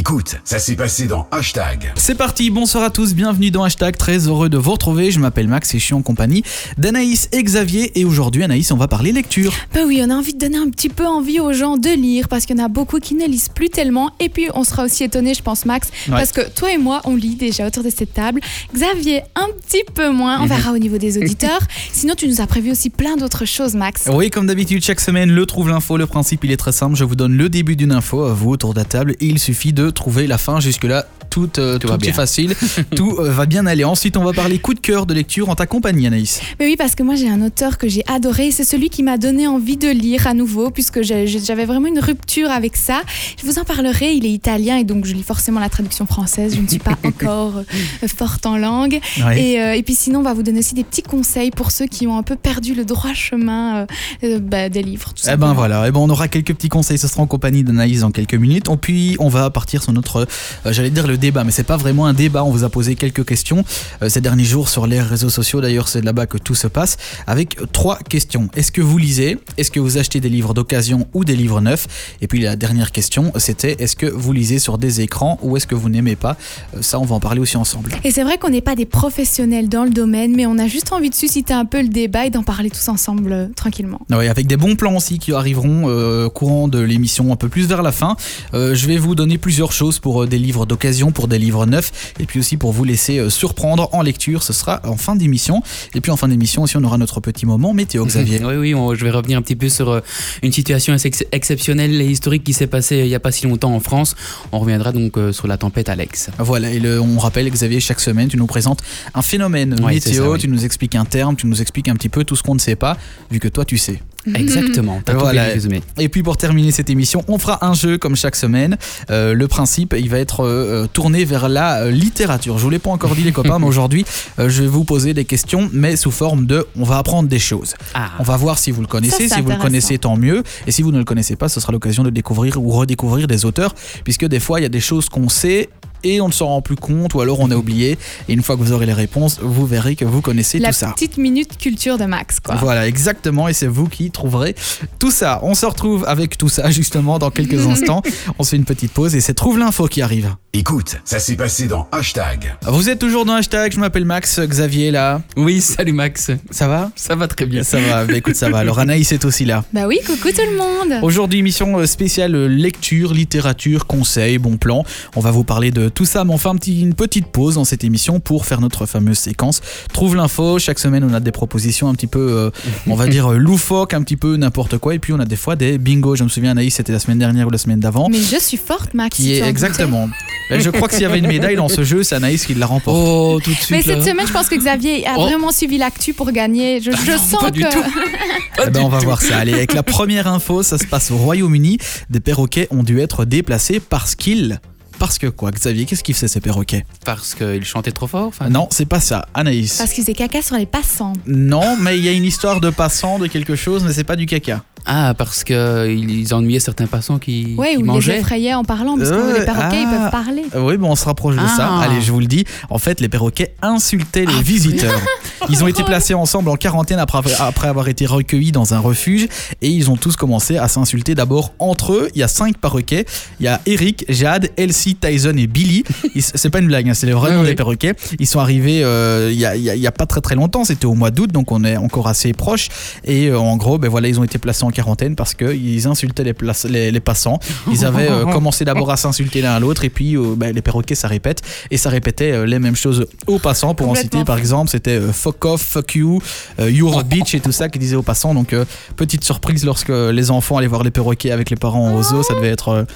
Écoute, ça s'est passé dans Hashtag. C'est parti, bonsoir à tous, bienvenue dans Hashtag, très heureux de vous retrouver. Je m'appelle Max et je suis en compagnie d'Anaïs et Xavier. Et aujourd'hui, Anaïs, on va parler lecture. Bah oui, on a envie de donner un petit peu envie aux gens de lire parce qu'il y en a beaucoup qui ne lisent plus tellement. Et puis, on sera aussi étonné, je pense, Max, parce que toi et moi, on lit déjà autour de cette table. Xavier, un petit peu moins. On Mhm. verra au niveau des auditeurs. Sinon, tu nous as prévu aussi plein d'autres choses, Max. Oui, comme d'habitude, chaque semaine, le trouve l'info. Le principe, il est très simple. Je vous donne le début d'une info à vous autour de la table et il suffit de trouver la fin. Jusque-là, tout, euh, Tout est bien. facile. tout euh, va bien aller. Ensuite, on va parler coup de cœur de lecture en ta compagnie, Anaïs. Mais oui, parce que moi, j'ai un auteur que j'ai adoré. C'est celui qui m'a donné envie de lire à nouveau, puisque j'avais vraiment une rupture avec ça. Je vous en parlerai. Il est italien et donc je lis forcément la traduction française. Je ne suis pas encore euh, forte en langue. Ouais. Et, euh, et puis sinon, on va vous donner aussi des petits conseils pour ceux qui ont un peu perdu le droit chemin euh, euh, bah, des livres. Tout Eh ben voilà, eh ben on aura quelques petits conseils, ce sera en compagnie d'Anaïs dans quelques minutes. Et puis on va partir sur notre, euh, j'allais dire le débat, mais c'est pas vraiment un débat. On vous a posé quelques questions euh, ces derniers jours sur les réseaux sociaux. D'ailleurs, c'est là-bas que tout se passe. Avec trois questions. Est-ce que vous lisez? Est-ce que vous achetez des livres d'occasion ou des livres neufs? Et puis la dernière question, c'était est-ce que vous lisez sur des écrans ou est-ce que vous n'aimez pas? Euh, Ça, on va en parler aussi ensemble. Et c'est vrai qu'on n'est pas des professionnels dans le domaine, mais on a juste envie de susciter un peu le débat et d'en parler tous ensemble euh, tranquillement. Oui, avec des bons plans aussi qui arriveront euh, courant de l'émission un peu plus vers la fin. Je vais vous donner plusieurs choses pour des livres d'occasion, pour des livres neufs, et puis aussi pour vous laisser euh, surprendre en lecture. Ce sera en fin d'émission. Et puis en fin d'émission aussi, on aura notre petit moment météo, Xavier. Oui, oui, on- je vais revenir un petit peu sur euh, une situation ex- exceptionnelle et historique qui s'est passée euh, il n'y a pas si longtemps en France. On reviendra donc sur la tempête Alex. Voilà, et le- on rappelle, Xavier, chaque semaine, tu nous présentes un phénomène météo, ça, oui. tu nous expliques un terme, tu nous expliques un petit peu tout ce qu'on ne sait pas, vu que toi, tu sais. Exactement, t'as Voilà. résumé. Et puis pour terminer cette émission, on fera un jeu comme chaque semaine. Euh, le principe, il va être euh, euh, tourné vers la euh, littérature. Je vous l'ai pas encore dit les copains, mais aujourd'hui, je vais vous poser des questions, mais sous forme de, on va apprendre des choses. Ah, On va voir si vous le connaissez. Ça, si vous le connaissez, tant mieux. Et si vous ne le connaissez pas, ce sera l'occasion de découvrir ou redécouvrir des auteurs, puisque des fois, il y a des choses qu'on sait. Et on ne s'en rend plus compte, ou alors on a oublié. Et une fois que vous aurez les réponses, vous verrez que vous connaissez La tout ça. petite minute culture de Max, quoi. Voilà, exactement, et c'est vous qui trouverez tout ça. On se retrouve avec tout ça justement dans quelques instants. On se fait une petite pause et c'est Trouve l'info qui arrive. Écoute, ça s'est passé dans Hashtag. Vous êtes toujours dans hashtag, je m'appelle Max, Xavier là. oui, salut Max. Ça va? Ça va très bien. Ça va, bah écoute, ça va. Alors Anaïs est aussi là. Bah oui, coucou tout le monde. Aujourd'hui, émission euh, spéciale euh, lecture, littérature, conseils, bon plan. On va vous parler de tout ça, mais on fait un petit- une petite pause dans cette émission pour faire notre fameuse séquence. Trouve l'info. Chaque semaine, on a des propositions un petit peu, euh, on va dire, euh, loufoques, un petit peu n'importe quoi. Et puis, on a des fois des bingos. Je me souviens, Anaïs, c'était la semaine dernière ou la semaine d'avant. Mais je suis forte, Max. Qui est exactement. Ben, je crois que s'il y avait une médaille dans ce jeu, c'est Anaïs qui la remporte. Oh, tout de suite. Mais cette là. semaine, je pense que Xavier a Oh. vraiment suivi l'actu pour gagner. Je, je non, sens pas du que. tout. Pas Eh ben, du on va tout. voir ça. Allez, avec la première info, ça se passe au Royaume-Uni. Des perroquets ont dû être déplacés parce qu'ils. Parce que quoi, Xavier Qu'est-ce qu'ils faisaient ces perroquets Parce qu'il chantait trop fort. enfin, Non, c'est pas ça. Anaïs. Parce qu'ils faisaient caca sur les passants. Non, mais il y a une histoire de passant, de quelque chose, mais c'est pas du caca. Ah, parce qu'ils ennuyaient certains passants qui, Ouais, qui ou ils les mangeaient. effrayaient en parlant, parce que Euh, les perroquets, ils ah. peuvent parler. Euh, oui, bon, on se rapproche de ça. Ah. Allez, je vous le dis. En fait, les perroquets insultaient les Ah, visiteurs. Ils ont été placés ensemble en quarantaine après, après avoir été recueillis dans un refuge et ils ont tous commencé à s'insulter d'abord entre eux. Il y a cinq perroquets. Il y a Eric, Jade, Elsie, Tyson et Billy. C'est pas une blague, hein, c'est vraiment Ouais, des perroquets. Ils sont arrivés euh, il y, a, y a- il y a pas très très longtemps. C'était au mois d'août, donc on est encore assez proche. Et euh, en gros, ben voilà, ils ont été placés en quarantaine parce qu'ils insultaient les, places- les, les passants. Ils avaient euh, commencé d'abord à s'insulter l'un à l'autre et puis ben, les perroquets ça répète et ça répétait les mêmes choses aux passants. Pour en citer par exemple, c'était fuck off, fuck you, you're a bitch et tout ça qu'ils disaient aux passants. Donc petite surprise lorsque les enfants allaient voir les perroquets avec les parents au zoo, ça devait être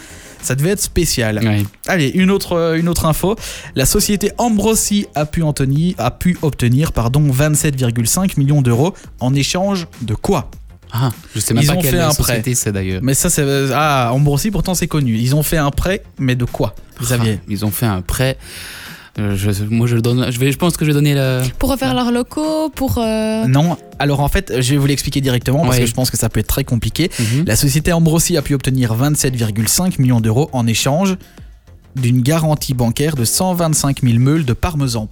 ça devait être spécial. Allez, une autre, euh, une autre info. La société Ambrosi a pu, Anthony, a pu obtenir pardon, 27,5 millions d'euros en échange de quoi? Ah, je sais même Ils pas ont quelle fait un société c'est d'ailleurs. Mais ça, c'est. Ah, Ambrosi, pourtant, c'est connu. Ils ont fait un prêt, mais de quoi? Xavier Ah, ils ont fait un prêt. Euh, je- moi, je, le donne, je, vais, je pense que je vais donner le. Pour refaire leurs locaux, pour. euh, Non, alors en fait, je vais vous l'expliquer directement parce Ouais. que je pense que ça peut être très compliqué. Mhm. La société Ambrosi a pu obtenir 27,5 millions d'euros en échange d'une garantie bancaire de 125 000 meules de parmesan.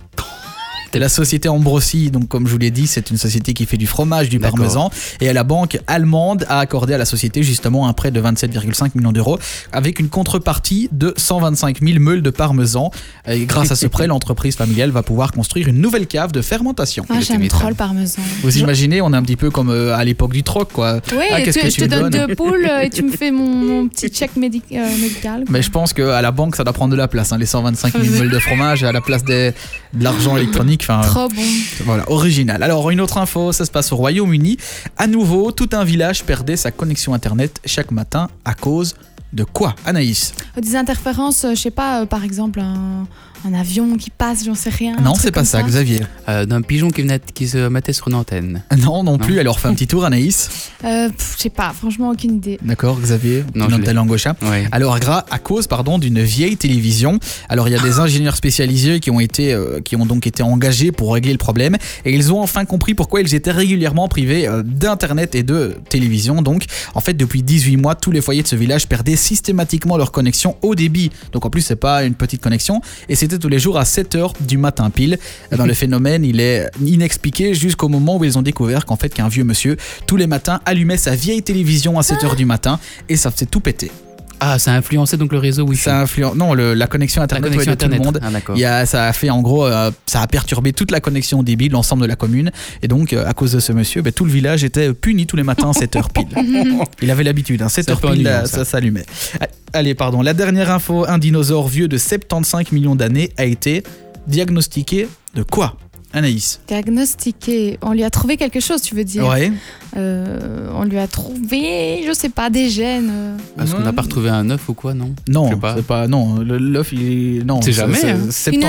Et la société Ambrosi, donc comme je vous l'ai dit, c'est une société qui fait du fromage, du parmesan. Et la banque allemande a accordé à la société justement un prêt de 27,5 millions d'euros avec une contrepartie de 125 000 meules de parmesan. Et grâce à ce prêt, l'entreprise familiale va pouvoir construire une nouvelle cave de fermentation. Ah, tu j'aime trop le parmesan. Vous imaginez, on est un petit peu comme euh, à l'époque du troc, quoi. Oui, Ah, que je te donne donnes deux poules euh, et tu me fais mon, mon petit médi- euh, médical. quoi. Mais je pense qu'à la banque, ça doit prendre de la place. hein, les 125 000 meules de fromage à la place des- de l'argent électronique. Enfin, Trop bon. Voilà, original. Alors, une autre info, ça se passe au Royaume-Uni. À nouveau, tout un village perdait sa connexion Internet chaque matin à cause de quoi Anaïs? Des interférences, euh, je sais pas, euh, par exemple un, un avion qui passe, j'en sais rien. Non, c'est pas ça, Xavier. Euh, D'un pigeon qui, venait, qui se mettait sur une antenne. Non, non plus. Non. Alors, fais un petit tour, Anaïs. Euh, je sais pas, franchement, aucune idée. D'accord, Xavier Non, je langue au chat. Ouais. Alors, à cause pardon, d'une vieille télévision. Alors, il y a des ingénieurs spécialisés qui ont, été, euh, qui ont donc été engagés pour régler le problème. Et ils ont enfin compris pourquoi ils étaient régulièrement privés euh, d'Internet et de télévision. Donc, en fait, depuis 18 mois, tous les foyers de ce village perdaient systématiquement leur connexion au débit. Donc, en plus, c'est pas une petite connexion. Et c'était tous les jours à 7 heures du matin pile. Eh ben, le phénomène, il est inexpliqué jusqu'au moment où ils ont découvert qu'en fait, qu'un vieux monsieur, tous les matins, allumait sa vieille télévision à 7 heures du matin et ça faisait tout péter. Ah, ça a influencé donc le réseau Wi-Fi. Ça influence. Non, le- la connexion la internet connexion ouais, de tout le Internet. monde. Ah, d'accord. Il y a, ça a fait en gros, euh, ça a perturbé toute la connexion au début de l'ensemble de la commune. Et donc, euh, à cause de ce monsieur, ben, tout le village était puni tous les matins à 7 heures pile. Il avait l'habitude, hein, 7 C'est heures pas pile, ennuyant, là, ça. ça s'allumait. Allez, pardon. La dernière info un dinosaure vieux de 75 millions d'années a été diagnostiqué de quoi? Anaïs Diagnostiqué, on lui a trouvé quelque chose, tu veux dire Ouais. Euh, On lui a trouvé, je sais pas, des gènes. euh. Est-ce qu'on n'a pas retrouvé un œuf ou quoi, non? Non, Je sais pas. c'est pas. Non, l'œuf, il est. Non, C'est jamais, hein. Une 75 millions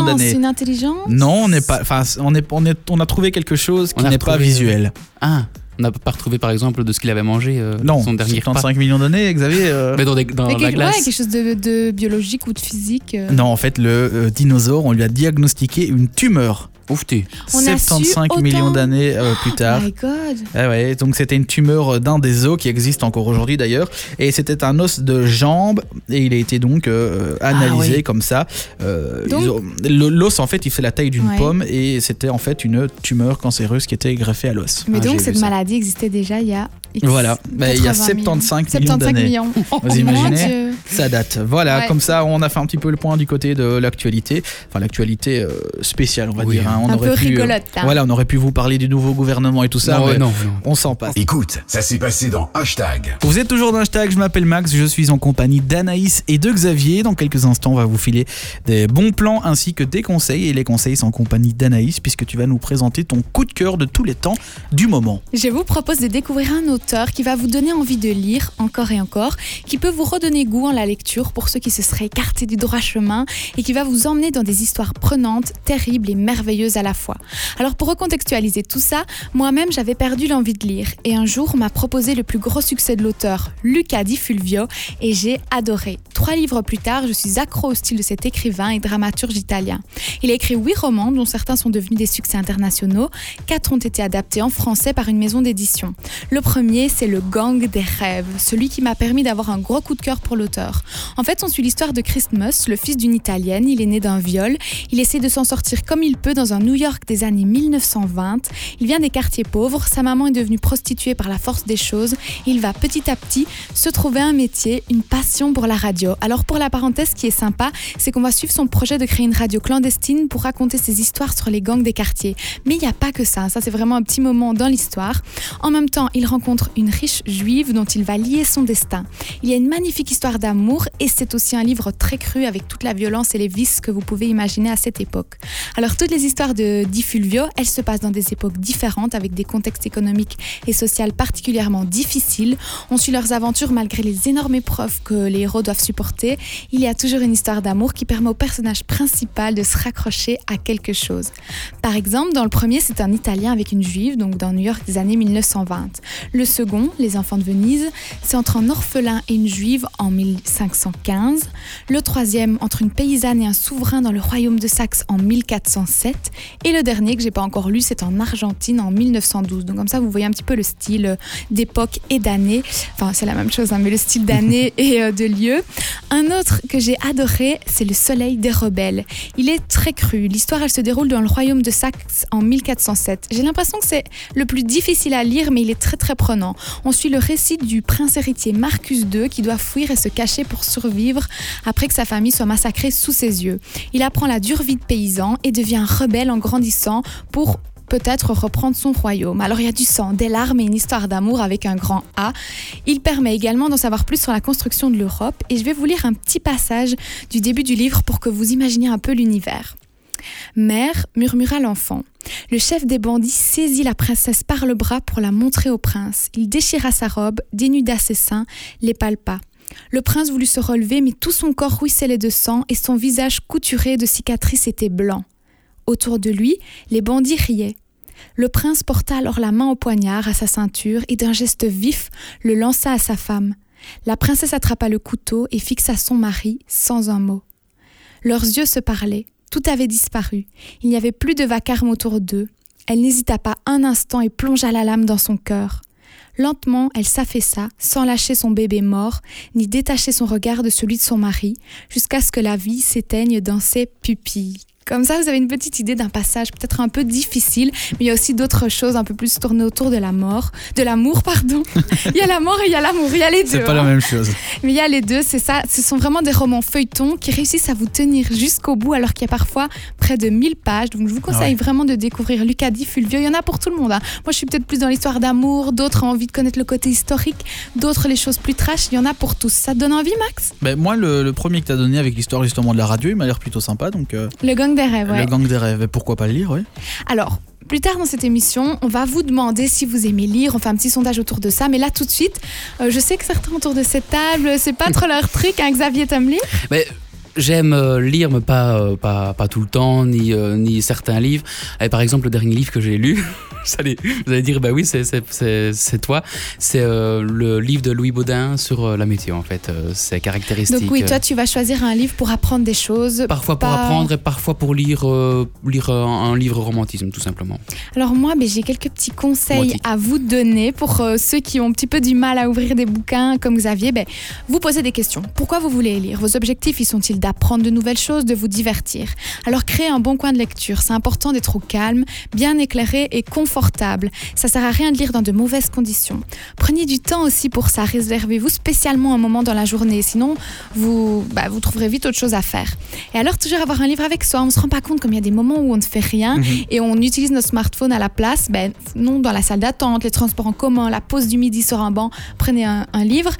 intelligence, d'années. une intelligence? Non, on n'est pas. Enfin, on est, on est, on a trouvé quelque chose qui n'est pas visuel. Ah, on n'a pas retrouvé par exemple de ce qu'il avait mangé euh, Non, son dernier repas. 75 millions d'années, Xavier. euh, Mais dans, des- dans Mais la quelque- glace. ouais, quelque chose de, de biologique ou de physique. euh. Non, en fait, le euh, dinosaure, on lui a diagnostiqué une tumeur. Ouf, tu. On a su 75 autant. millions d'années euh, plus tard. My God. Ah ouais, donc c'était une tumeur d'un des os qui existe encore aujourd'hui d'ailleurs, et c'était un os de jambe, et il a été donc euh, analysé Ah oui. comme ça. Euh, L'os en fait, il fait la taille d'une Ouais. pomme, et c'était en fait une tumeur cancéreuse qui était greffée à l'os. Mais Ah, donc cette maladie existait déjà il y a. X Voilà, Bah, il y a 80 millions. 75 millions 75 d'années. millions. Vous Mon imaginez. Ça date. Voilà, Ouais. comme ça, on a fait un petit peu le point du côté de l'actualité. Enfin, l'actualité euh, spéciale, on va Oui, dire. hein. On Un aurait peu pu, euh, rigolote. hein. voilà, on aurait pu vous parler du nouveau gouvernement et tout ça, non, mais non, non. on s'en passe. Écoute, ça s'est passé dans Hashtag. Vous êtes toujours dans hashtag, je m'appelle Max, je suis en compagnie d'Anaïs et de Xavier. Dans quelques instants, on va vous filer des bons plans ainsi que des conseils. Et les conseils, c'est en compagnie d'Anaïs, puisque tu vas nous présenter ton coup de cœur de tous les temps du moment. Je vous propose de découvrir un auteur qui va vous donner envie de lire encore et encore, qui peut vous redonner goût en la lecture pour ceux qui se seraient écartés du droit chemin et qui va vous emmener dans des histoires prenantes, terribles et merveilleuses à la fois. Alors pour recontextualiser tout ça, moi-même j'avais perdu l'envie de lire et un jour on m'a proposé le plus gros succès de l'auteur, Luca Di Fulvio, et j'ai adoré. Trois livres plus tard, je suis accro au style de cet écrivain et dramaturge italien. Il a écrit huit romans dont certains sont devenus des succès internationaux, quatre ont été adaptés en français par une maison d'édition. Le premier, c'est Le Gang des rêves, celui qui m'a permis d'avoir un gros coup de cœur pour l'auteur. En fait, on suit l'histoire de Christmas, le fils d'une Italienne. Il est né d'un viol. Il essaie de s'en sortir comme il peut dans un New York des années 1920. Il vient des quartiers pauvres. Sa maman est devenue prostituée par la force des choses. Il va petit à petit se trouver un métier, une passion pour la radio. Alors pour la parenthèse, ce qui est sympa, c'est qu'on va suivre son projet de créer une radio clandestine pour raconter ses histoires sur les gangs des quartiers. Mais il n'y a pas que ça. Ça, c'est vraiment un petit moment dans l'histoire. En même temps, il rencontre une riche juive dont il va lier son destin. Il y a une magnifique histoire d'amour et c'est aussi un livre très cru avec toute la violence et les vices que vous pouvez imaginer à cette époque. Alors toutes les histoires de Di Fulvio, elles se passent dans des époques différentes avec des contextes économiques et sociaux particulièrement difficiles. On suit leurs aventures malgré les énormes épreuves que les héros doivent supporter. Il y a toujours une histoire d'amour qui permet au personnage principal de se raccrocher à quelque chose. Par exemple, dans le premier, c'est un Italien avec une juive, donc dans New York des années 1920. Le second, Les Enfants de Venise, c'est entre un orphelin et une juive en 1515. Le troisième, entre une paysanne et un souverain dans le royaume de Saxe en 1407. Et le dernier que j'ai pas encore lu, c'est en Argentine en 1912. Donc comme ça, vous voyez un petit peu le style euh, d'époque et d'année. Enfin, c'est la même chose, hein, mais le style d'année et euh, de lieu. Un autre que j'ai adoré, c'est Le Soleil des rebelles. Il est très cru. L'histoire, elle se déroule dans le royaume de Saxe en 1407. J'ai l'impression que c'est le plus difficile à lire, mais il est très très prenant. On suit le récit du prince héritier Marcus II qui doit fuir et se cacher pour survivre après que sa famille soit massacrée sous ses yeux. Il apprend la dure vie de paysan et devient rebelle en grandissant pour peut-être reprendre son royaume. Alors il y a du sang, des larmes et une histoire d'amour avec un grand A. Il permet également d'en savoir plus sur la construction de l'Europe et je vais vous lire un petit passage du début du livre pour que vous imaginiez un peu l'univers. Mère, murmura l'enfant. Le chef des bandits saisit la princesse par le bras pour la montrer au prince. Il déchira sa robe, dénuda ses seins, les palpa. Le prince voulut se relever, mais tout son corps ruisselait de sang et son visage couturé de cicatrices était blanc. Autour de lui, les bandits riaient. Le prince porta alors la main au poignard à sa ceinture et d'un geste vif le lança à sa femme. La princesse attrapa le couteau et fixa son mari sans un mot. Leurs yeux se parlaient. Tout avait disparu. Il n'y avait plus de vacarme autour d'eux. Elle n'hésita pas un instant et plongea la lame dans son cœur. Lentement, elle s'affaissa, sans lâcher son bébé mort, ni détacher son regard de celui de son mari, jusqu'à ce que la vie s'éteigne dans ses pupilles. Comme ça, vous avez une petite idée d'un passage peut-être un peu difficile, mais il y a aussi d'autres choses un peu plus tournées autour de la mort, de l'amour, pardon. il y a la mort et il y a l'amour, il y a les deux. C'est pas la hein. même chose. Mais il y a les deux, c'est ça. Ce sont vraiment des romans feuilletons qui réussissent à vous tenir jusqu'au bout, alors qu'il y a parfois près de 1000 pages. Donc je vous conseille Ah ouais. vraiment de découvrir Lucas Di Fulvio. Il y en a pour tout le monde. hein. Moi, je suis peut-être plus dans l'histoire d'amour, d'autres ont envie de connaître le côté historique, d'autres les choses plus trash. Il y en a pour tous. Ça te donne envie, Max? Ben, moi, le, le premier que tu as donné avec l'histoire justement de la radio, il m'a l'air plutôt sympa. Donc, euh, Le gang des rêves, ouais. Le gang des rêves, pourquoi pas le lire, oui. Alors, plus tard dans cette émission, on va vous demander si vous aimez lire. On fait un petit sondage autour de ça. Mais là, tout de suite, euh, je sais que certains autour de cette table, c'est pas trop leur truc. Hein, Xavier, t'aimes lire? Mais j'aime euh, lire, mais pas, euh, pas, pas tout le temps, ni, euh, ni certains livres. Et par exemple, le dernier livre que j'ai lu, vous allez, vous allez dire, bah oui, c'est- toi. C'est euh, le livre de Louis Baudin sur la météo, en fait. Euh, c'est caractéristique. Donc oui, toi, tu vas choisir un livre pour apprendre des choses. Parfois pour apprendre et parfois pour lire, euh, lire un livre romantisme, tout simplement. Alors moi, j'ai quelques petits conseils à vous donner pour euh, ceux qui ont un petit peu du mal à ouvrir des bouquins comme Xavier. Ben, vous posez des questions. Pourquoi vous voulez lire? Vos objectifs, ils sont-ils d'apprendre de nouvelles choses, de vous divertir Alors créez un bon coin de lecture. C'est important d'être au calme, bien éclairé et confortable. Ça sert à rien de lire dans de mauvaises conditions. Prenez du temps aussi pour ça. Réservez-vous spécialement un moment dans la journée. Sinon, vous, bah, vous trouverez vite autre chose à faire. Et alors, toujours avoir un livre avec soi. On ne se rend pas compte comme il y a des moments où on ne fait rien et on utilise notre smartphone à la place. Ben, non, dans la salle d'attente, les transports en commun, la pause du midi sur un banc, prenez un, un livre.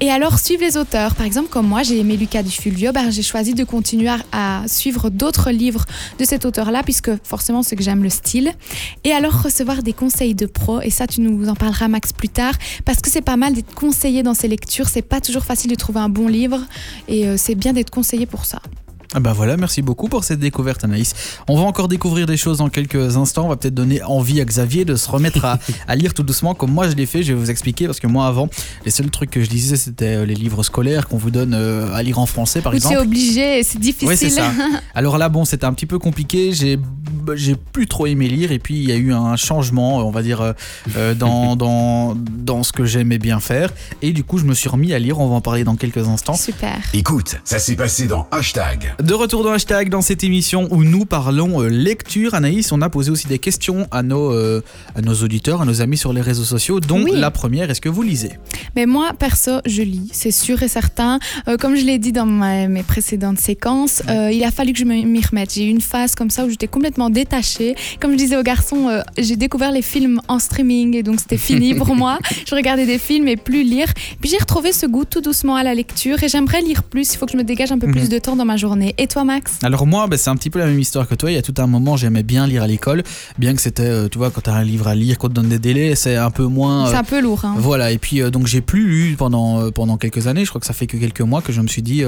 Et alors, suivez les auteurs. Par exemple, comme moi, j'ai aimé Lucas Dufulvio, ben, j'ai choisi de continuer à, suivre d'autres livres de cet auteur-là, puisque forcément, c'est que j'aime le style. Et alors, recevoir des conseils de pro, et ça, tu nous en parleras, Max, plus tard, parce que c'est pas mal d'être conseillé dans ces lectures. C'est pas toujours facile de trouver un bon livre, et euh, c'est bien d'être conseillé pour ça. Ah bah voilà, merci beaucoup pour cette découverte Anaïs. On va encore découvrir des choses dans quelques instants. On va peut-être donner envie à Xavier de se remettre à, à lire tout doucement comme moi je l'ai fait. Je vais vous expliquer parce que moi avant, les seuls trucs que je lisais c'était euh, les livres scolaires qu'on vous donne euh, à lire en français par Où exemple. obligé, et c'est difficile. Oui, c'est ça. Alors là, bon, c'était un petit peu compliqué. J'ai, j'ai plus trop aimé lire. Et puis, il y a eu un changement, on va dire, euh, dans, dans, dans ce que j'aimais bien faire. Et du coup, je me suis remis à lire. On va en parler dans quelques instants. Super. Écoute, ça s'est passé dans Hashtag. De retour dans hashtag dans cette émission où nous parlons euh, lecture. Anaïs, on a posé aussi des questions à nos, euh, à nos auditeurs, à nos amis sur les réseaux sociaux, dont Oui. la première, est-ce que vous lisez? Mais moi, perso, je lis, c'est sûr et certain. Euh, comme je l'ai dit dans ma- mes précédentes séquences, euh, il a fallu que je me- m'y remette. J'ai eu une phase comme ça où j'étais complètement détachée. Comme je disais aux garçons, j'ai découvert les films en streaming et donc c'était fini pour moi. Je regardais des films et plus lire. Puis j'ai retrouvé ce goût tout doucement à la lecture et j'aimerais lire plus. Il faut que je me dégage un peu Mhm. plus de temps dans ma journée. Et toi, Max Alors moi, bah, c'est un petit peu la même histoire que toi. Il y a tout un moment, j'aimais bien lire à l'école, bien que c'était, euh, tu vois, quand tu as un livre à lire, qu'on te donne des délais, c'est un peu moins... C'est euh, un peu lourd. Hein. Voilà, et puis euh, donc j'ai plus lu pendant, pendant quelques années, je crois que ça fait que quelques mois que je me suis dit,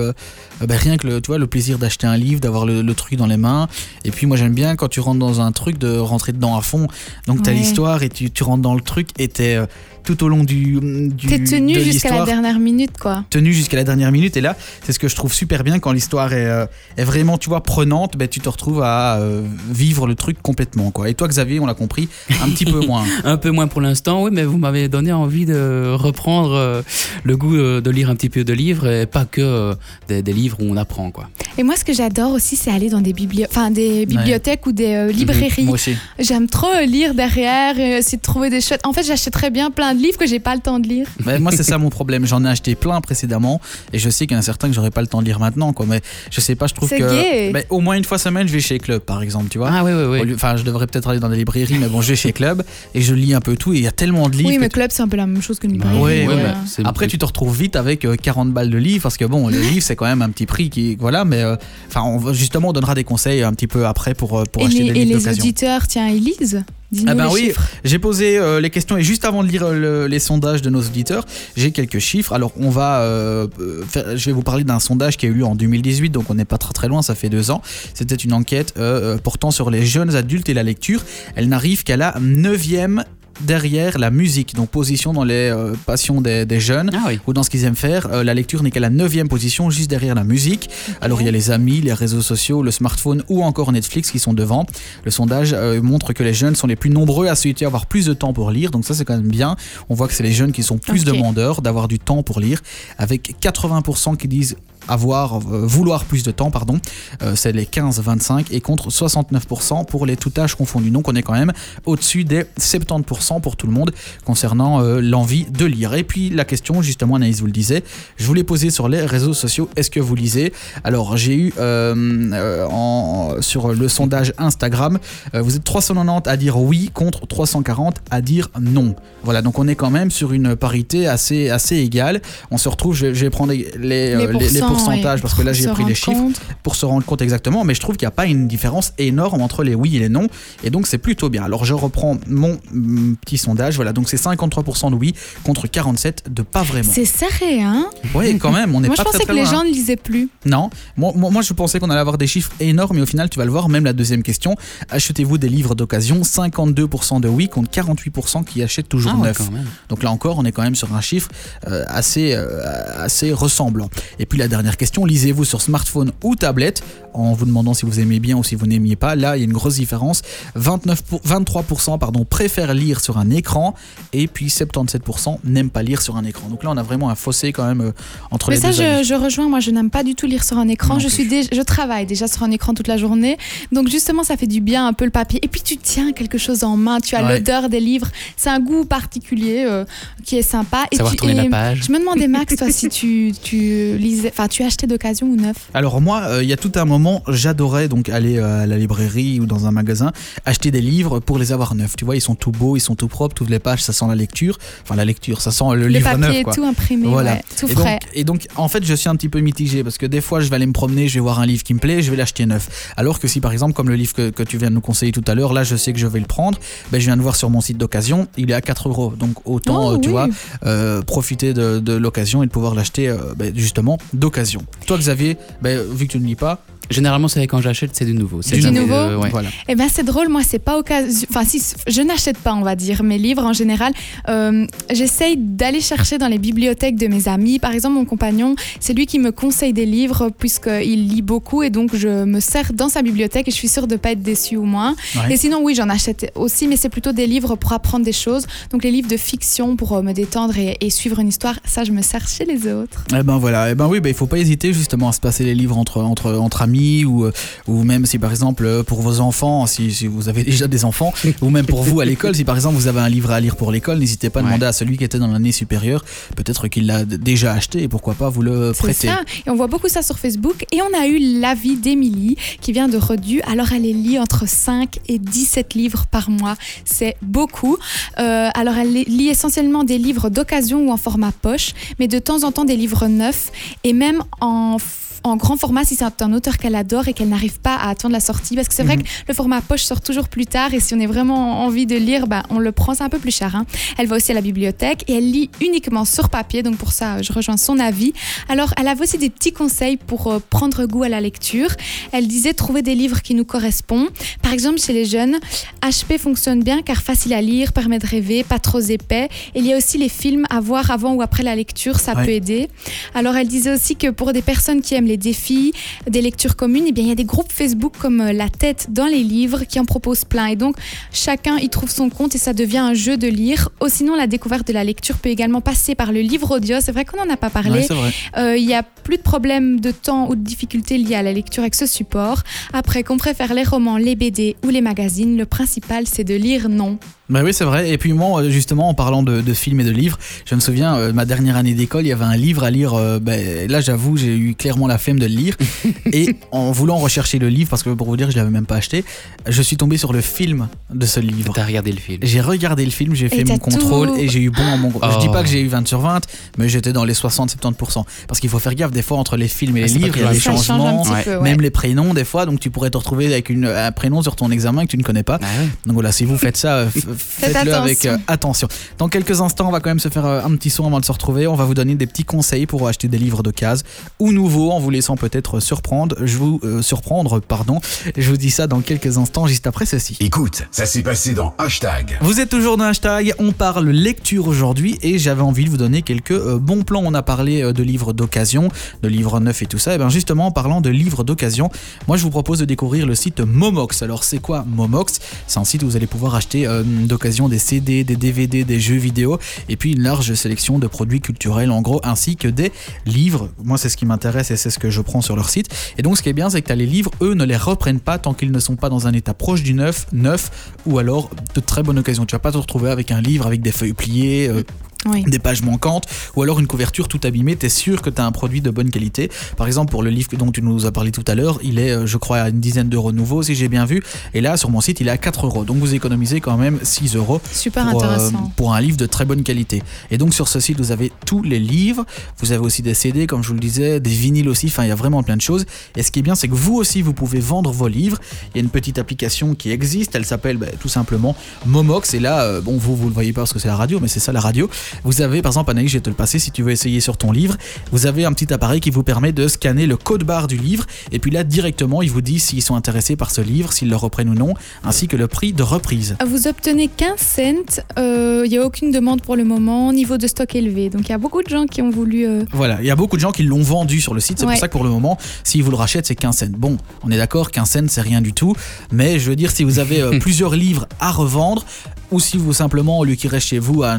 bah, rien que le, tu vois, le plaisir d'acheter un livre, d'avoir le, le truc dans les mains, et puis moi j'aime bien quand tu rentres dans un truc de rentrer dedans à fond. Donc t'as Ouais. l'histoire et tu, tu rentres dans le truc et t'es tout au long du, du T'es tenu jusqu'à la dernière minute, quoi. tenu jusqu'à la dernière minute et là c'est ce que je trouve super bien quand l'histoire est, euh, est vraiment tu vois prenante ben tu te retrouves à euh, vivre le truc complètement quoi et toi Xavier on l'a compris un petit peu moins Un peu moins pour l'instant, oui, mais vous m'avez donné envie de reprendre euh, le goût euh, de lire un petit peu de livres et pas que euh, des, des livres où on apprend, quoi. Et moi, ce que j'adore aussi, c'est aller dans des, enfin, des bibliothèques ou des euh, librairies. moi aussi J'aime trop lire derrière et essayer de trouver des chouettes. En fait, j'achèterais bien plein de livres que j'ai pas le temps de lire. Ben, moi c'est ça mon problème j'en ai acheté plein précédemment et je sais qu'il y en a certains que j'aurais pas le temps de lire maintenant quoi mais je sais pas je trouve C'est que gay. au moins une fois semaine je vais chez Club par exemple tu vois Ah oui, oui, oui. Enfin, je devrais peut-être aller dans des librairies, mais bon, je vais chez Club et je lis un peu tout. Et il y a tellement de livres. Oui, mais tu- Club, c'est un peu la même chose qu'une librairie. ouais, voilà. ouais, bah, Après, tu te retrouves vite avec euh, 40 balles de livres parce que bon, le livre c'est quand même un petit prix qui, voilà, mais euh, enfin, justement, on donnera des conseils un petit peu après pour euh, pour et acheter les, des et livres les d'occasion. auditeurs, tiens, ils lisent? Ah ben oui, j'ai posé euh, les questions et juste avant de lire euh, le- les sondages de nos auditeurs, j'ai quelques chiffres. Alors on va, euh, faire- je vais vous parler d'un sondage qui a eu lieu en 2018, donc on n'est pas très très loin, ça fait deux ans. C'était une enquête euh, portant sur les jeunes adultes et la lecture. Elle n'arrive qu'à la neuvième derrière la musique, donc position dans les euh, passions des, des jeunes Ah oui. ou dans ce qu'ils aiment faire. Euh, la lecture n'est qu'à la neuvième position, juste derrière la musique. Alors il y a les amis, les réseaux sociaux, le smartphone ou encore Netflix qui sont devant. Le sondage euh, montre que les jeunes sont les plus nombreux à souhaiter avoir plus de temps pour lire, donc ça c'est quand même bien. On voit que c'est les jeunes qui sont plus demandeurs d'avoir du temps pour lire, avec 80% qui disent avoir euh, vouloir plus de temps pardon. Euh, c'est les 15-25 et contre 69% pour les tout âges confondus. Donc on est quand même au-dessus des 70% pour tout le monde concernant euh, l'envie de lire. Et puis la question justement Anaïs vous le disait je vous l'ai posée sur les réseaux sociaux. Est-ce que vous lisez? Alors j'ai eu euh, en, sur le sondage Instagram vous êtes 390 à dire oui contre 340 à dire non. Voilà donc on est quand même sur une parité assez assez égale. On se retrouve je, vais prendre les, les, les- les pourcents, pourcentages ouais, parce que là j'ai pris les chiffres compte. pour se rendre compte exactement, mais je trouve qu'il n'y a pas une différence énorme entre les oui et les non, et donc c'est plutôt bien. Alors je reprends mon mm, petit sondage, voilà, donc c'est 53% de oui contre 47 de pas vraiment. C'est serré, hein? Oui, quand même, on n'est Moi, pas je très, pensais très que les gens ne lisaient plus. Non, moi, moi, moi, je pensais qu'on allait avoir des chiffres énormes, mais au final tu vas le voir, même la deuxième question, achetez-vous des livres d'occasion? 52% de oui contre 48% qui achètent toujours Ah neuf. Donc là encore, on est quand même sur un chiffre euh, assez, euh, assez ressemblant. Et puis la dernière question, lisez-vous sur smartphone ou tablette en vous demandant si vous aimez bien ou si vous n'aimiez pas. Là, il y a une grosse différence. 29 pour- 23% pardon, préfèrent lire sur un écran et puis 77% n'aiment pas lire sur un écran. Donc là, on a vraiment un fossé quand même euh, entre Mais les ça, deux avis. je, je rejoins. Moi, je n'aime pas du tout lire sur un écran. Non Je, suis je travaille déjà sur un écran toute la journée. Donc, justement, ça fait du bien un peu le papier. Et puis, tu tiens quelque chose en main. Tu as Ouais. l'odeur des livres. C'est un goût particulier euh, qui est sympa. Et Savoir tu- tourner et la page. Je me demandais, Max, toi, si tu, tu lisais. Enfin, tu achetais d'occasion ou neuf Alors moi, euh, il y a tout un moment, j'adorais donc aller euh, à la librairie ou dans un magasin, acheter des livres pour les avoir neufs. Tu vois, ils sont tout beaux, ils sont tout propres, toutes les pages, ça sent la lecture. Enfin, la lecture, ça sent le, Le livre papier neuf, est quoi. tout imprimé, Voilà. ouais, tout Et frais. donc, et donc, en fait, je suis un petit peu mitigé parce que des fois, je vais aller me promener, je vais voir un livre qui me plaît, je vais l'acheter neuf. Alors que si, par exemple, comme le livre que, que tu viens de nous conseiller tout à l'heure, là, je sais que je vais le prendre, ben, je viens de voir sur mon site d'occasion, il est à 4 euros. Donc, autant, Oh, euh, tu oui. vois, profiter de, de l'occasion et de pouvoir l'acheter, ben, justement, d'occasion. Toi, Xavier, ben, vu que tu ne lis pas, Généralement, c'est quand j'achète, c'est du nouveau. C'est Du jamais nouveau de- ouais. voilà. Eh ben c'est drôle, moi c'est pas occasion. Enfin si, je n'achète pas, on va dire, mes livres en général. Euh, J'essaye d'aller chercher dans les bibliothèques de mes amis. Par exemple, mon compagnon, c'est lui qui me conseille des livres puisqu'il lit beaucoup et donc je me sers dans sa bibliothèque et je suis sûre de pas être déçue au moins. Ouais. Et sinon, oui, j'en achète aussi, mais c'est plutôt des livres pour apprendre des choses. Donc les livres de fiction pour euh, me détendre et, et suivre une histoire, ça je me sers chez les autres. Eh ben voilà, eh ben oui, ben il faut pas hésiter justement à se passer les livres entre, entre, entre amis ou, ou même si par exemple pour vos enfants, si, si vous avez déjà des enfants, ou même pour vous à l'école, si par exemple vous avez un livre à lire pour l'école, n'hésitez pas à Ouais. demander à celui qui était dans l'année supérieure, peut-être qu'il l'a déjà acheté et pourquoi pas vous le C'est prêter. ça. Et on voit beaucoup ça sur Facebook. Et on a eu l'avis d'Émilie qui vient de Redu. Alors elle lit entre 5 et 17 livres par mois. C'est beaucoup. Euh, alors elle lit essentiellement des livres d'occasion ou en format poche, mais de temps en temps des livres neufs et même en en grand format si c'est un auteur qu'elle adore et qu'elle n'arrive pas à attendre la sortie. Parce que c'est vrai Mhm. que le format poche sort toujours plus tard et si on a vraiment envie de lire, bah, on le prend, c'est un peu plus cher. hein. Elle va aussi à la bibliothèque et elle lit uniquement sur papier, donc pour ça, je rejoins son avis. Alors, elle avait aussi des petits conseils pour euh, prendre goût à la lecture. Elle disait trouver des livres qui nous correspondent. Par exemple, chez les jeunes, HP fonctionne bien car facile à lire, permet de rêver, pas trop épais. Et il y a aussi les films à voir avant ou après la lecture, ça Ouais. peut aider. Alors, elle disait aussi que pour des personnes qui aiment les défis, des lectures communes, eh bien, il y a des groupes Facebook comme euh, La tête dans les livres qui en proposent plein. Et donc, chacun y trouve son compte et ça devient un jeu de lire. Ou sinon, la découverte de la lecture peut également passer par le livre audio. C'est vrai qu'on n'en a pas parlé. Ouais. Euh, Il n'y a plus de problème de temps ou de difficultés liées à la lecture avec ce support. Après, qu'on préfère les romans, les BD ou les magazines, le principal c'est de lire non. Bah oui, c'est vrai. Et puis moi, euh, justement, en parlant de, de films et de livres, je me souviens, euh, ma dernière année d'école, il y avait un livre à lire. euh, ben, là, j'avoue, j'ai eu clairement la flemme de le lire. et en voulant rechercher le livre, parce que pour vous dire, je l'avais même pas acheté, je suis tombé sur le film de ce livre. T'as regardé le film. J'ai regardé le film, j'ai fait mon contrôle tout- et j'ai eu bon en mon. Je dis Oh. pas que j'ai eu 20 sur 20, mais j'étais dans les 60-70%. Parce qu'il faut faire gaffe, des fois, entre les films et Ah, les livres, il y a des change changements. petit Ouais. peu. ouais. Même les prénoms, des fois, donc tu pourrais te retrouver avec une, un prénom sur ton examen que tu ne connais pas. Ah ouais. Donc voilà, si vous faites ça, faites-le avec attention. euh, attention. Dans quelques instants, on va quand même se faire euh, un petit son avant de se retrouver. On va vous donner des petits conseils pour acheter des livres d'occasion ou nouveaux en vous laissant peut-être surprendre. Je vous euh, surprendre, pardon. Je vous dis ça dans quelques instants, juste après ceci. Écoute, ça s'est passé dans Hashtag. Vous êtes toujours dans hashtag, on parle lecture aujourd'hui et j'avais envie de vous donner quelques euh, bons plans. On a parlé euh, de livres d'occasion, de livres neufs et tout ça. Et bien justement, en parlant de livres d'occasion, moi je vous propose de découvrir le site Momox. Alors c'est quoi Momox? C'est un site où vous allez pouvoir acheter euh, d'occasion des CD, des DVD, des jeux vidéo et puis une large sélection de produits culturels en gros, ainsi que des livres. Moi c'est ce qui m'intéresse et c'est ce que je prends sur leur site. Et donc ce qui est bien, c'est que t'as les livres, eux ne les reprennent pas tant qu'ils ne sont pas dans un état proche du neuf, neuf ou alors de très bonne occasion. Tu vas pas te retrouver avec un livre avec des feuilles pliées, euh, Oui. des pages manquantes ou alors une couverture tout abîmée. Tu es sûr que tu as un produit de bonne qualité? Par exemple, pour le livre dont tu nous as parlé tout à l'heure, il est, euh, je crois, à une dizaine d'euros nouveau si j'ai bien vu. Et là, sur mon site, il est à 4 euros. Donc vous économisez quand même 6 euros Super pour, euh, intéressant. pour un livre de très bonne qualité. Et donc sur ce site, vous avez tous les livres, vous avez aussi des CD, comme je vous le disais, des vinyles aussi, enfin il y a vraiment plein de choses. Et ce qui est bien, c'est que vous aussi, vous pouvez vendre vos livres. Il y a une petite application qui existe, elle s'appelle bah, tout simplement Momox. Et là, euh, bon, vous, vous le voyez pas parce que c'est la radio, mais c'est ça la radio. Vous avez, par exemple, Anaïs, je vais te le passer si tu veux essayer sur ton livre. Vous avez un petit appareil qui vous permet de scanner le code barre du livre. Et puis là, directement, il vous dit s'ils sont intéressés par ce livre, s'ils le reprennent ou non, ainsi que le prix de reprise. Vous obtenez 15 cents. euh, Il n'y a aucune demande pour le moment. Niveau de stock élevé. Donc il y a beaucoup de gens qui ont voulu. euh, Voilà, il y a beaucoup de gens qui l'ont vendu sur le site, c'est Ouais. pour ça que pour le moment, s'ils vous le rachètent, c'est 15 cents. Bon, on est d'accord, 15 cents, c'est rien du tout, mais je veux dire, si vous avez euh, plusieurs livres à revendre, ou si vous simplement, au lieu qu'ils restent chez vous à,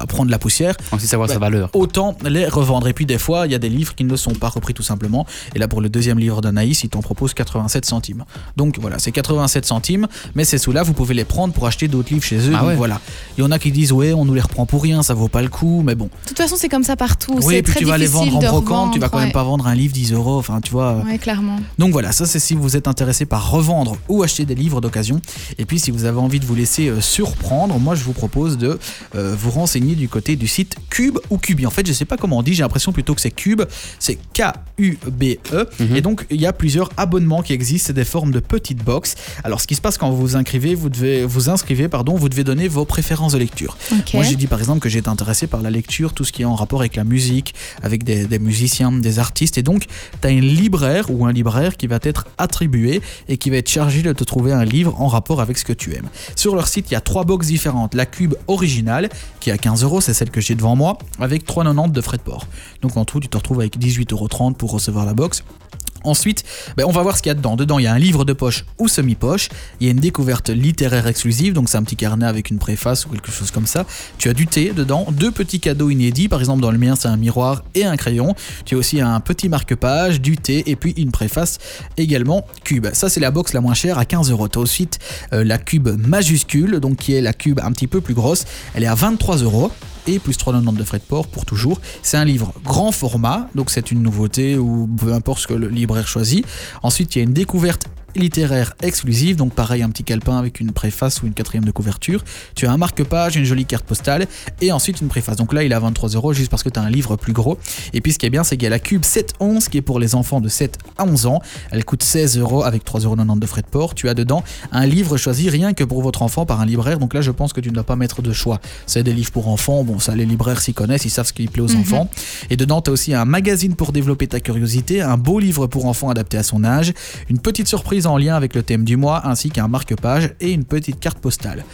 à prendre la poussière, sait savoir Bah, sa valeur. autant les revendre. Et puis des fois, il y a des livres qui ne sont pas repris tout simplement. Et là, pour le deuxième livre d'Anaïs, il t'en propose 87 centimes. Donc voilà, c'est 87 centimes, mais ces sous-là, vous pouvez les prendre pour acheter d'autres livres chez eux. Ah Donc ouais. voilà. Il y en a qui disent, ouais, on nous les reprend pour rien, ça vaut pas le coup, mais bon. De toute façon, c'est comme ça partout. Oui, et puis très tu vas les vendre en brocante, tu vas quand même pas vendre un livre 10 euros, enfin tu vois. Ouais, clairement. Donc voilà, ça c'est si vous êtes intéressé par revendre ou acheter des livres d'occasion. Et puis si vous avez envie de vous laisser euh, surprendre, moi je vous propose de euh, vous renseigner du côté du site Cube ou Cubi. En fait, je sais pas comment on dit, j'ai l'impression plutôt que c'est Cube, c'est K-U-B-E. Mhm. Et donc il y a plusieurs abonnements qui existent, c'est des formes de petites box. Alors ce qui se passe quand vous vous inscrivez, vous devez vous inscrivez, pardon, vous devez donner vos préférences de lecture. Moi, j'ai dit par exemple que j'étais intéressé par la lecture, tout ce qui est en rapport avec la musique, avec des, des musiciens, des artistes. Et donc, tu as une libraire ou un libraire qui va t'être attribué et qui va être chargé de te trouver un livre en rapport avec ce que tu aimes. Sur leur site, il y a trois box différentes. La cube originale, qui est à 15 euros, c'est celle que j'ai devant moi, avec 3,90 de frais de port. Donc en tout, tu te retrouves avec 18,30 euros pour recevoir la box. Ensuite, ben, on va voir ce qu'il y a dedans. Dedans, il y a un livre de poche ou semi-poche. Il y a une découverte littéraire exclusive, donc c'est un petit carnet avec une préface ou quelque chose comme ça. Tu as du thé dedans, deux petits cadeaux inédits. Par exemple, dans le mien, c'est un miroir et un crayon. Tu as aussi un petit marque-page, du thé et puis une préface également cube. Ça, c'est la box la moins chère à 15 euros. Tu as ensuite la cube majuscule, donc qui est la cube un petit peu plus grosse. Elle est à 23 euros et plus 3,90 de frais de port pour toujours. C'est un livre grand format, donc c'est une nouveauté ou peu importe ce que le libraire choisit. Ensuite, il y a une découverte littéraire exclusive, donc pareil, un petit calepin avec une préface ou une quatrième de couverture. Tu as un marque-page, une jolie carte postale et ensuite une préface. Donc là, il est à 23 euros juste parce que tu as un livre plus gros. Et puis ce qui est bien, c'est qu'il y a la Cube 711 qui est pour les enfants de 7 à 11 ans. Elle coûte 16 euros avec 3,90 euros de frais de port. Tu as dedans un livre choisi rien que pour votre enfant par un libraire. Donc là, je pense que tu ne dois pas mettre de choix. C'est des livres pour enfants. Bon, ça, les libraires s'y connaissent, ils savent ce qui plaît aux Mhm. enfants. Et dedans, tu as aussi un magazine pour développer ta curiosité, un beau livre pour enfants adapté à son âge, une petite surprise en lien avec le thème du mois, ainsi qu'un marque-page et une petite carte postale.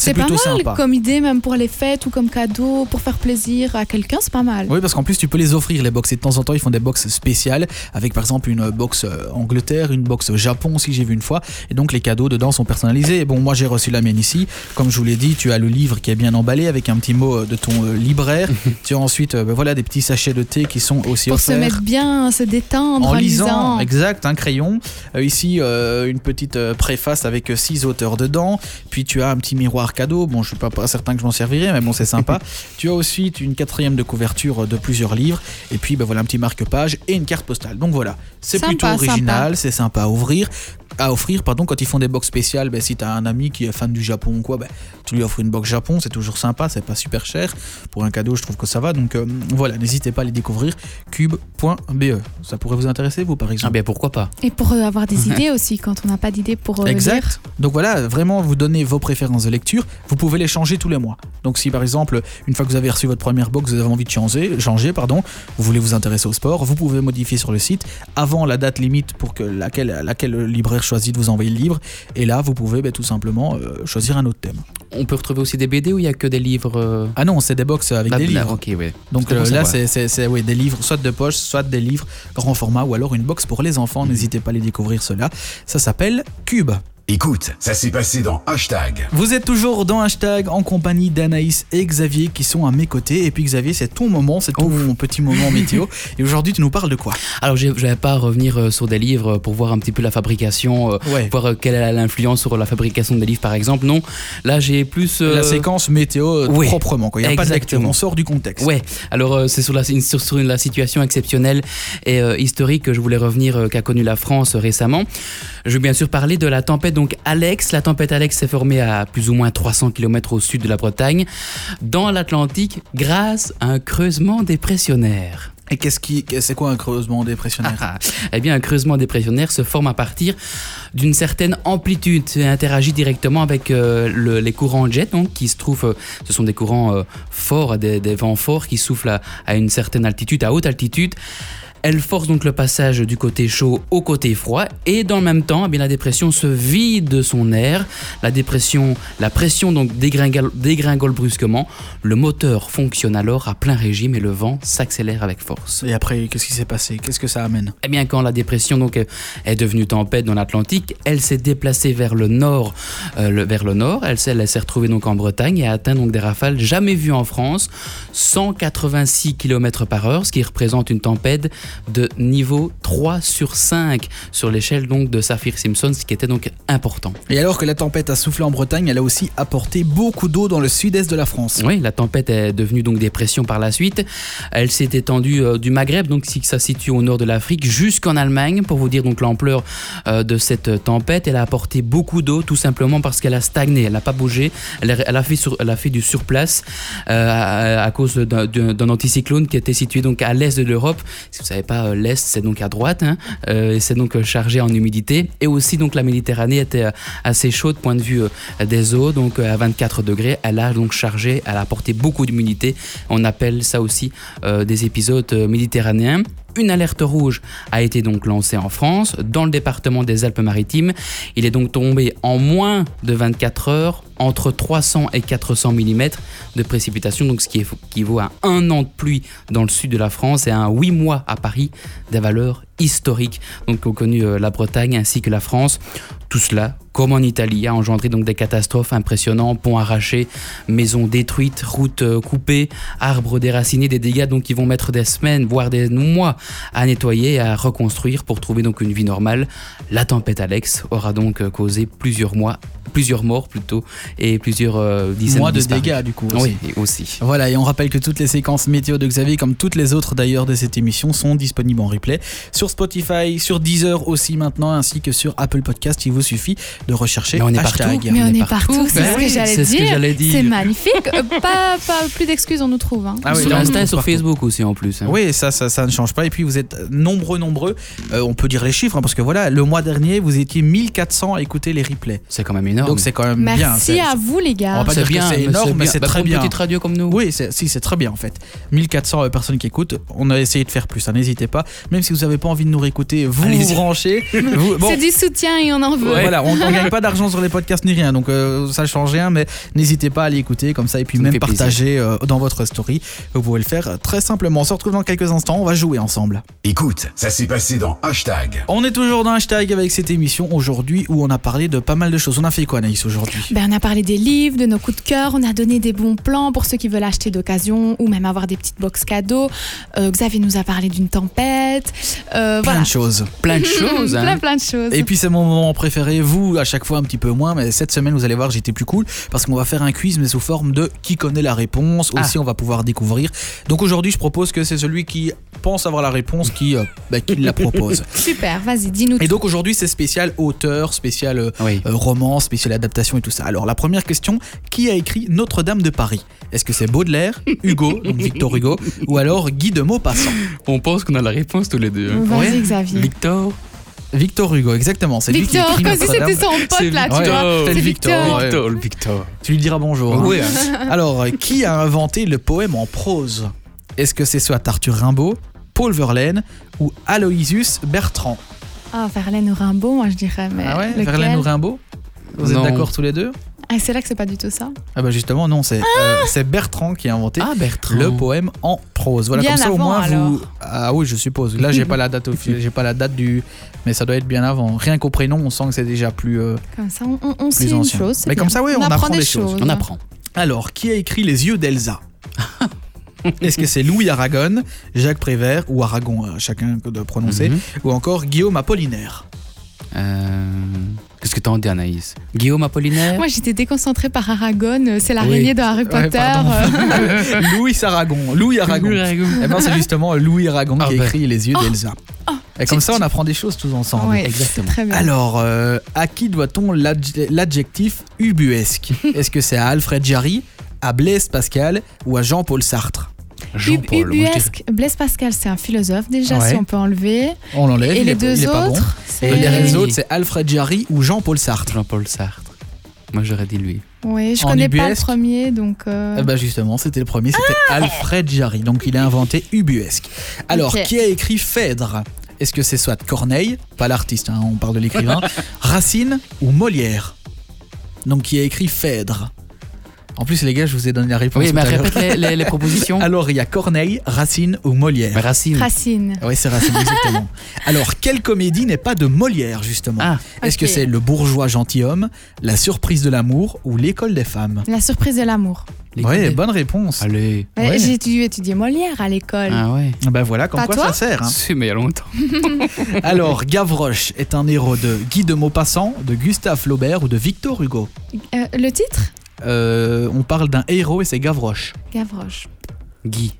C'est C'est pas plutôt mal sympa. comme idée, même pour les fêtes ou comme cadeau, pour faire plaisir à quelqu'un, c'est pas mal. Oui, parce qu'en plus, tu peux les offrir, les box. Et de temps en temps, ils font des box spéciales, avec par exemple une box euh, Angleterre, une box Japon, si j'ai vu une fois. Et donc, les cadeaux dedans sont personnalisés. Et bon, moi, j'ai reçu la mienne ici. Comme je vous l'ai dit, tu as le livre qui est bien emballé, avec un petit mot euh, de ton euh, libraire. tu as ensuite euh, ben voilà, des petits sachets de thé qui sont aussi Pour se offerts. mettre bien, se détendre en, En lisant, lisant. exact, un crayon. Euh, ici, euh, une petite préface avec six auteurs dedans. Puis tu as un petit miroir cadeau. Bon, je suis pas, pas certain que je m'en servirai, mais bon, c'est sympa. tu as aussi une quatrième de couverture euh, de plusieurs livres. Et puis, ben voilà, un petit marque-page et une carte postale. Donc voilà, c'est plutôt original, c'est sympa à ouvrir. À offrir, pardon, quand ils font des box spéciales, ben, si tu as un ami qui est fan du Japon ou quoi, ben, tu lui offres une box Japon, c'est toujours sympa, c'est pas super cher. Pour un cadeau, je trouve que ça va. Donc euh, voilà, n'hésitez pas à les découvrir. Cube.be. Ça pourrait vous intéresser, vous, par exemple Ah bien pourquoi pas Et pour euh, avoir des idées aussi, quand on n'a pas d'idées pour euh, lire. Exact. Donc voilà, vraiment, vous donnez vos préférences de lecture. Vous pouvez les changer tous les mois. Donc si par exemple, une fois que vous avez reçu votre première box, vous avez envie de changer, changer pardon, vous voulez vous intéresser au sport, vous pouvez modifier sur le site avant la date limite pour que laquelle, laquelle le libraire choisit de vous envoyer le livre. Et là, vous pouvez ben, tout simplement euh, choisir un autre thème. On peut retrouver aussi des BD ou il y a que des livres euh, Ah non, c'est des box avec là- des là, livres. Ok, ouais. Donc euh, là, savoir. c'est- des livres, soit de poche, soit des livres grand format, ou alors une box pour les enfants. N'hésitez pas à les découvrir cela. Ça s'appelle Cube. Écoute, ça s'est passé dans Hashtag. Vous êtes toujours dans Hashtag en compagnie d'Anaïs et Xavier qui sont à mes côtés. Et puis Xavier, c'est ton moment, c'est ton petit moment météo. Et aujourd'hui, tu nous parles de quoi? Alors je je vais pas revenir euh, sur des livres pour voir un petit peu la fabrication, euh, Ouais. voir euh, quelle est l'influence sur la fabrication des livres par exemple. Non, là j'ai plus... euh, La séquence météo oui, proprement. quoi. Il n'y a pas de lecture, exactement. on sort du contexte. Ouais, alors c'est sur la, sur, sur la situation exceptionnelle et euh, historique que je voulais revenir euh, qu'a connue la France récemment. Je vais bien sûr parler de la tempête donc Alex. La tempête Alex s'est formée à plus ou moins 300 km au sud de la Bretagne, dans l'Atlantique, grâce à un creusement dépressionnaire. Et qu'est-ce qui, c'est quoi un creusement dépressionnaire Ah, eh bien, un creusement dépressionnaire se forme à partir d'une certaine amplitude et interagit directement avec euh, le- les courants jet, donc, qui se trouvent, euh, ce sont des courants euh, forts, des, des vents forts qui soufflent à, à une certaine altitude, à haute altitude. Elle force donc le passage du côté chaud au côté froid et dans le même temps, eh bien, la dépression se vide de son air. La dépression, la pression donc dégringole, dégringole brusquement. Le moteur fonctionne alors à plein régime et le vent s'accélère avec force. Et après, qu'est-ce qui s'est passé? Qu'est-ce que ça amène? Eh bien, quand la dépression donc euh, est devenue tempête dans l'Atlantique, elle s'est déplacée vers le nord, euh, le- vers le nord. Elle s'est, elle s'est retrouvée donc en Bretagne et a atteint donc des rafales jamais vues en France, 186 km par heure, ce qui représente une tempête de niveau 3 sur 5 sur l'échelle donc de Saphir-Simpson, ce qui était donc important. Et alors que la tempête a soufflé en Bretagne, elle a aussi apporté beaucoup d'eau dans le sud-est de la France. Oui, la tempête est devenue donc dépression par la suite. Elle s'est étendue euh, du Maghreb, donc si ça se situe au nord de l'Afrique, jusqu'en Allemagne, pour vous dire donc l'ampleur euh, de cette tempête. Elle a apporté beaucoup d'eau, tout simplement parce qu'elle a stagné, elle n'a pas bougé, elle a, elle a fait, sur- elle a fait du surplace euh, à, à cause d'un- anticyclone qui était situé donc à l'est de l'Europe. Si vous ne pas, euh, l'est c'est donc à droite, hein, euh, et c'est donc euh, chargé en humidité. Et aussi donc la Méditerranée était assez chaude, point de vue des eaux, donc à 24 degrés. Elle a donc chargé, elle a apporté beaucoup d'humidité. On appelle ça aussi des épisodes méditerranéens. Une alerte rouge a été donc lancée en France, dans le département des Alpes-Maritimes. Il est donc tombé en moins de 24 heures entre 300 et 400 mm de précipitations, donc ce qui équivaut à un an de pluie dans le sud de la France et à un 8 mois à Paris, des valeurs historiques donc, qu'ont connu euh, la Bretagne ainsi que la France. Tout cela, comme en Italie, a engendré donc des catastrophes impressionnantes, ponts arrachés, maisons détruites, routes euh, coupées, arbres déracinés, des dégâts donc qui vont mettre des semaines, voire des mois à nettoyer et à reconstruire pour trouver donc une vie normale. La tempête Alex aura donc euh, causé plusieurs mois, plusieurs morts plutôt, et plusieurs euh, dizaines Moins de disparus. dégâts, du coup. aussi. Oui, aussi. Voilà, et on rappelle que toutes les séquences météo de Xavier, comme toutes les autres d'ailleurs de cette émission, sont disponibles en replay sur sur Spotify, sur Deezer aussi maintenant, ainsi que sur Apple Podcast. Il vous suffit de rechercher Mais on est hashtag. partout. Mais on, on est partout, partout. c'est ce oui, que j'allais c'est ce que dire. j'allais dire. C'est magnifique. Euh, pas, pas plus d'excuses, on nous trouve. hein. Ah oui, sur on Insta sur. Facebook aussi en plus. hein. Oui, ça, ça, ça ne change pas. Et puis vous êtes nombreux, nombreux. Euh, on peut dire les chiffres, hein, parce que voilà, le mois dernier, vous étiez 1400 à écouter les replays. C'est quand même énorme. Donc c'est quand même bien. Merci à vous, les On gars. va pas c'est dire que bien, c'est énorme, mais c'est Bah, très bien. Une petite radio comme nous. Oui, c'est- si, c'est très bien en fait. 1400 personnes qui écoutent, on a essayé de faire plus, hein, n'hésitez pas. Même si vous n'avez pas envie de nous réécouter, vous vous branchez. Vous- bon, C'est du soutien et on en veut. Voilà, on ne gagne pas d'argent sur les podcasts ni rien, donc euh, ça change rien, mais n'hésitez pas à l'écouter comme ça et puis Ça même partager euh, dans votre story. Vous pouvez le faire euh, très simplement. On se retrouve dans quelques instants, on va jouer ensemble. Écoute, ça s'est passé dans Hashtag. On est toujours dans hashtag avec cette émission aujourd'hui où on a parlé de pas mal de choses. On a fait quoi Anaïs aujourd'hui? Ben, on a parlé des livres, de nos coups de cœur, on a donné des bons plans pour ceux qui veulent acheter d'occasion ou même avoir des petites box cadeaux. Euh, Xavier nous a parlé d'une tempête. Euh, Plein voilà. de choses. Plein de choses. hein. plein, plein de choses. Et puis c'est mon moment préféré, vous à chaque fois un petit peu moins, mais cette semaine vous allez voir j'étais plus cool parce qu'on va faire un quiz mais sous forme de qui connaît la réponse, Ah. aussi on va pouvoir découvrir. Donc aujourd'hui je propose que c'est celui qui pense avoir la réponse qui, euh, bah, qui la propose. Super, vas-y, dis-nous Et tout. donc aujourd'hui c'est spécial auteur, spécial euh, Oui. euh, roman, spécial adaptation et tout ça. Alors la première question, qui a écrit Notre-Dame de Paris? Est-ce que c'est Baudelaire, Hugo, donc Victor Hugo, ou alors Guy de Maupassant? On pense qu'on a la réponse tous les deux. Vas-y, ouais. Xavier. Victor. Victor Hugo, exactement. C'est lui qui Victor, écrit comme si c'était son pote là, tu Victor. vois. C'est C'est Victor, Victor. Tu lui diras bonjour. hein. Oui. hein. Alors, qui a inventé le poème en prose? Est-ce que c'est soit Arthur Rimbaud, Paul Verlaine ou Aloysius Bertrand? Ah, Verlaine ou Rimbaud, moi je dirais. Mais Ah ouais lequel? Verlaine ou Rimbaud? Vous Non. êtes d'accord tous les deux? Ah, c'est là que c'est pas du tout ça. Ah bah justement non, c'est euh, c'est Bertrand qui a inventé Ah, Bertrand. le poème en prose. Voilà Bien comme ça au moins vous. Ah oui, je suppose. Là, j'ai pas la date j'ai pas la date du mais ça doit être bien avant. Rien qu'au prénom, on sent que c'est déjà plus euh, Comme ça, on, on, sait une chose. Mais comme ça, oui, on apprend des choses. On apprend. Alors, qui a écrit Les yeux d'Elsa? Est-ce que c'est Louis Aragon, Jacques Prévert ou Aragon, euh, chacun de prononcer, Mhm. ou encore Guillaume Apollinaire? Euh, Qu'est-ce que t'en dis, Anaïs? Guillaume Apollinaire? Moi, j'étais déconcentrée par Aragon. euh, C'est Oui. l'araignée dans Harry Ouais, Potter. Louis Aragon, Louis Aragon. Eh ben, c'est justement Louis Aragon Ah qui a ben. écrit Les yeux d'Elsa. Et comme ça, on apprend des choses tous ensemble. Ouais, exactement. c'est Très bien. Alors, euh, à qui doit-on l'adj- l'adjectif ubuesque? Est-ce que c'est à Alfred Jarry, à Blaise Pascal ou à Jean-Paul Sartre? Jean-Paul. Ubuesque, Blaise Pascal, c'est un philosophe déjà, Ouais. si on peut enlever. On l'enlève. Et les deux autres, Et c'est. les autres, c'est Alfred Jarry ou Jean-Paul Sartre. Jean-Paul Sartre. Moi, j'aurais dit lui. Oui, je En connais pas le premier, donc. euh, Eh ben justement, c'était le premier, c'était Ah Alfred Jarry. Donc il a inventé ubuesque. Alors, qui a écrit Phèdre? Est-ce que c'est soit Corneille, pas l'artiste, hein, on parle de l'écrivain, Racine ou Molière? Donc qui a écrit Phèdre En plus, les gars, je vous ai donné la réponse. Oui, tout mais répète les, les- les propositions. Alors, il y a Corneille, Racine ou Molière Racine. Racine. Oui, c'est Racine, exactement. Alors, quelle comédie n'est pas de Molière, justement Ah, Est-ce que c'est Le bourgeois gentilhomme, La surprise de l'amour ou L'école des femmes La surprise de l'amour. Oui, bonne réponse. Allez. Ouais. J'ai dû étudier Molière à l'école. Ah ouais. Ben voilà, comme Pas quoi toi ça sert. hein. C'est mais il y a longtemps. Alors, Gavroche est un héros de Guy de Maupassant, de Gustave Flaubert ou de Victor Hugo. Euh, le titre? Euh, on parle d'un héros et c'est Gavroche. Gavroche. Guy.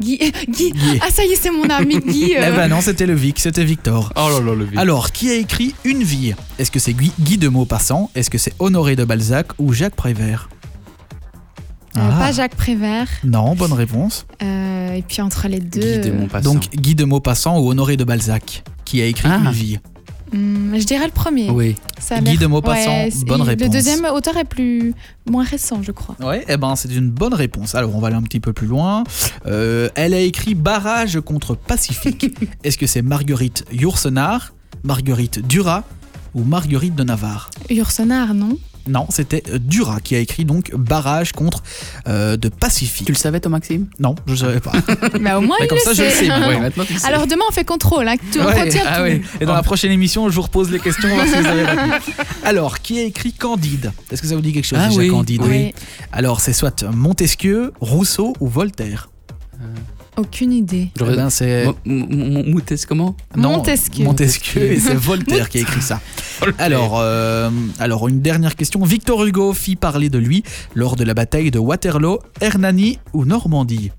Guy. Guy. Guy. Ah, ça y est, c'est mon ami Guy. euh. Eh ben non, c'était le Vic, c'était Victor. Oh là là, le vieux. Alors, qui a écrit Une vie? Est-ce que c'est Guy, Guy de Maupassant? Est-ce que c'est Honoré de Balzac ou Jacques Prévert? Euh, Ah. Pas Jacques Prévert. Non, bonne réponse. Euh, et puis entre les deux. Guy de Montpassant. Donc, Guy de Maupassant ou Honoré de Balzac? Qui a écrit Ah. Une vie? Hum, je dirais le premier. Oui. Ça Guy de Maupassant, c'est- bonne Le réponse. deuxième auteur est plus moins récent, je crois. Ouais, eh ben c'est une bonne réponse. Alors on va aller un petit peu plus loin. Euh, elle a écrit Barrage contre Pacifique. Est-ce que c'est Marguerite Yourcenar, Marguerite Duras ou Marguerite de Navarre? Yourcenar, non Non, c'était euh, Duras qui a écrit donc Barrage contre euh, de Pacifique. Tu le savais, toi, Maxime? Non, je ne savais pas. Mais au moins, Mais il comme le ça, je le sait. sais. maintenant. Ouais, maintenant tu le sais. Alors demain, on fait contrôle. Hein, que tu on Ouais, ah tout. ouais. Et dans la prochaine émission, je vous repose les questions, voir si vous avez répondu. Alors, qui a écrit Candide? Est-ce que ça vous dit quelque chose Ah déjà, oui, Candide? Oui. Alors, c'est soit Montesquieu, Rousseau ou Voltaire Aucune idée. Eh ben, c'est comment? Non, Montesquieu. Montesquieu et c'est Voltaire qui a écrit ça. Alors, euh, alors, une dernière question. Victor Hugo fit parler de lui lors de la bataille de Waterloo, Hernani ou Normandie?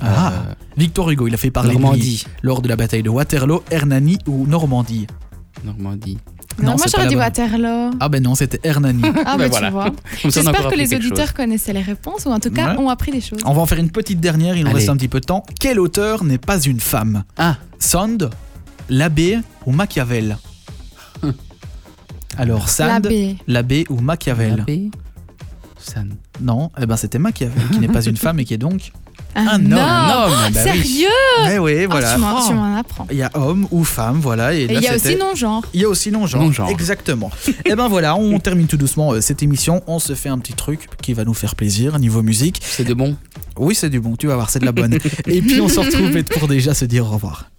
Ah, Victor Hugo, il a fait parler de lui Normandie. lors de la bataille de Waterloo, Hernani ou Normandie? Normandie. Non, moi j'aurais dit. Waterloo. Ah ben non, c'était Hernani. Ah, Ben bah, voilà. tu vois. J'espère que les auditeurs chose. connaissaient les réponses ou en tout cas Ouais. ont appris des choses. On va en faire une petite dernière, il nous reste un petit peu de temps. Quel auteur n'est pas une femme? Ah, Sand, l'abbé ou Machiavel? Alors, Sand, L'abbé. ou Machiavel? L'abbé San. Non, eh ben c'était Machiavel qui n'est pas une femme et qui est donc. Un, Un homme. homme. Un homme, bah oui. Sérieux Mais oui, Ah, voilà. tu m'en- tu m'en apprends. Il y a homme ou femme, voilà. Et, Et là, il y a aussi non-genre. Il y a aussi non-genre. Exactement. et ben voilà, on termine tout doucement euh, cette émission. On se fait un petit truc qui va nous faire plaisir niveau musique. C'est de bon. Oui, c'est du bon, tu vas voir, c'est de la bonne. et puis on se retrouve pour déjà se dire au revoir.